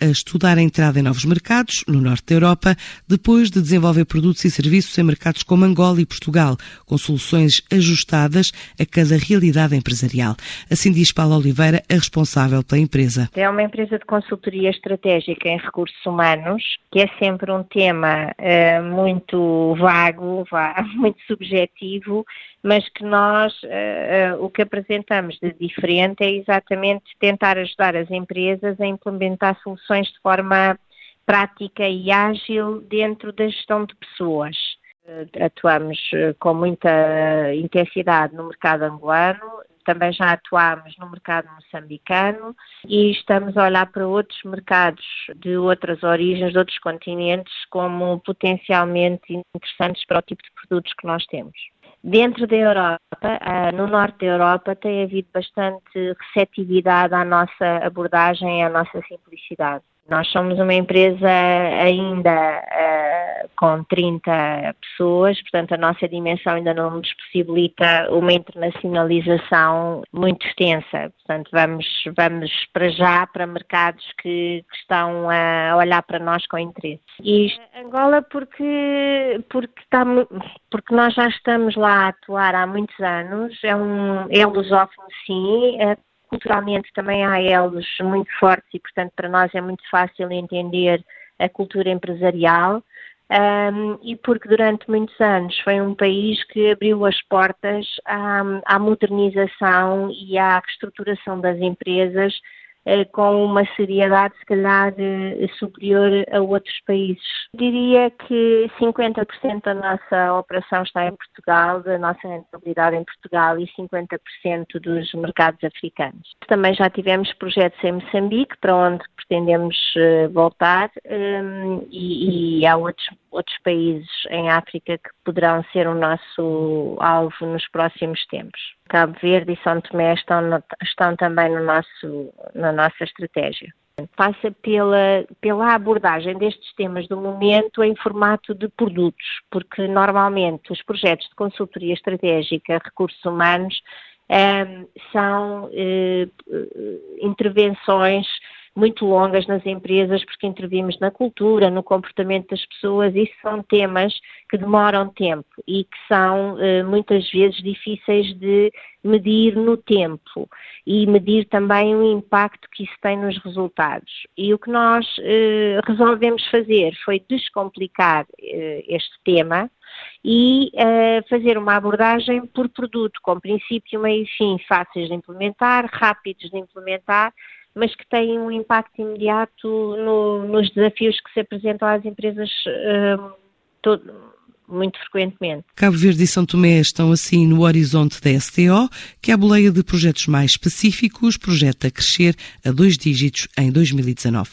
a estudar a entrada em novos mercados, no norte da Europa, depois de desenvolver produtos e serviços em mercados como Angola e Portugal, com soluções ajustadas a cada realidade empresarial. Assim diz Paula Oliveira, a responsável pela empresa. É uma empresa de consultoria estratégica em recursos humanos, que é sempre um tema uh, muito vago, muito subjetivo, mas que nós uh, uh, o que apresentamos de diferente é exatamente tentar ajudar as empresas a implementar soluções de forma prática e ágil dentro da gestão de pessoas. Uh, atuamos com muita intensidade no mercado angolano, também já atuámos no mercado moçambicano e estamos a olhar para outros mercados de outras origens, de outros continentes, como potencialmente interessantes para o tipo de produtos que nós temos. Dentro da Europa, ah, no norte da Europa, tem havido bastante receptividade à nossa abordagem à nossa simplicidade. Nós somos uma empresa ainda uh, com 30 pessoas, portanto a nossa dimensão ainda não nos possibilita uma internacionalização muito extensa. Portanto, vamos, vamos para já para mercados que, que estão a olhar para nós com interesse. E Angola porque, porque, está, porque nós já estamos lá a atuar há muitos anos, é um é lusófono sim, é Culturalmente também há elos muito fortes e, portanto, para nós é muito fácil entender a cultura empresarial. Um, e porque durante muitos anos foi um país que abriu as portas à, à modernização e à reestruturação das empresas com uma seriedade, se calhar, eh, superior a outros países. Diria que 50% da nossa operação está em Portugal, da nossa rentabilidade em Portugal e 50% dos mercados africanos. Também já tivemos projetos em Moçambique, para onde pretendemos eh, voltar, e, e há outros, outros países em África que poderão ser o nosso alvo nos próximos tempos. Cabo Verde e São Tomé estão, estão também no nosso, na nossa estratégia. Passa pela, pela abordagem destes temas do momento em formato de produtos, porque normalmente os projetos de consultoria estratégica, recursos humanos, eh, são eh, intervenções muito longas nas empresas, porque intervimos na cultura, no comportamento das pessoas, isso são temas que demoram tempo e que são eh, muitas vezes difíceis de medir no tempo e medir também o impacto que isso tem nos resultados. E o que nós eh, resolvemos fazer foi descomplicar eh, este tema e uh, fazer uma abordagem por produto, com princípio, meio e fim, fáceis de implementar, rápidos de implementar mas que têm um impacto imediato no, nos desafios que se apresentam às empresas uh, todo, muito frequentemente. Cabo Verde e São Tomé estão assim no horizonte da STO, que é a boleia de projetos mais específicos projeta crescer a dois dígitos em 2019.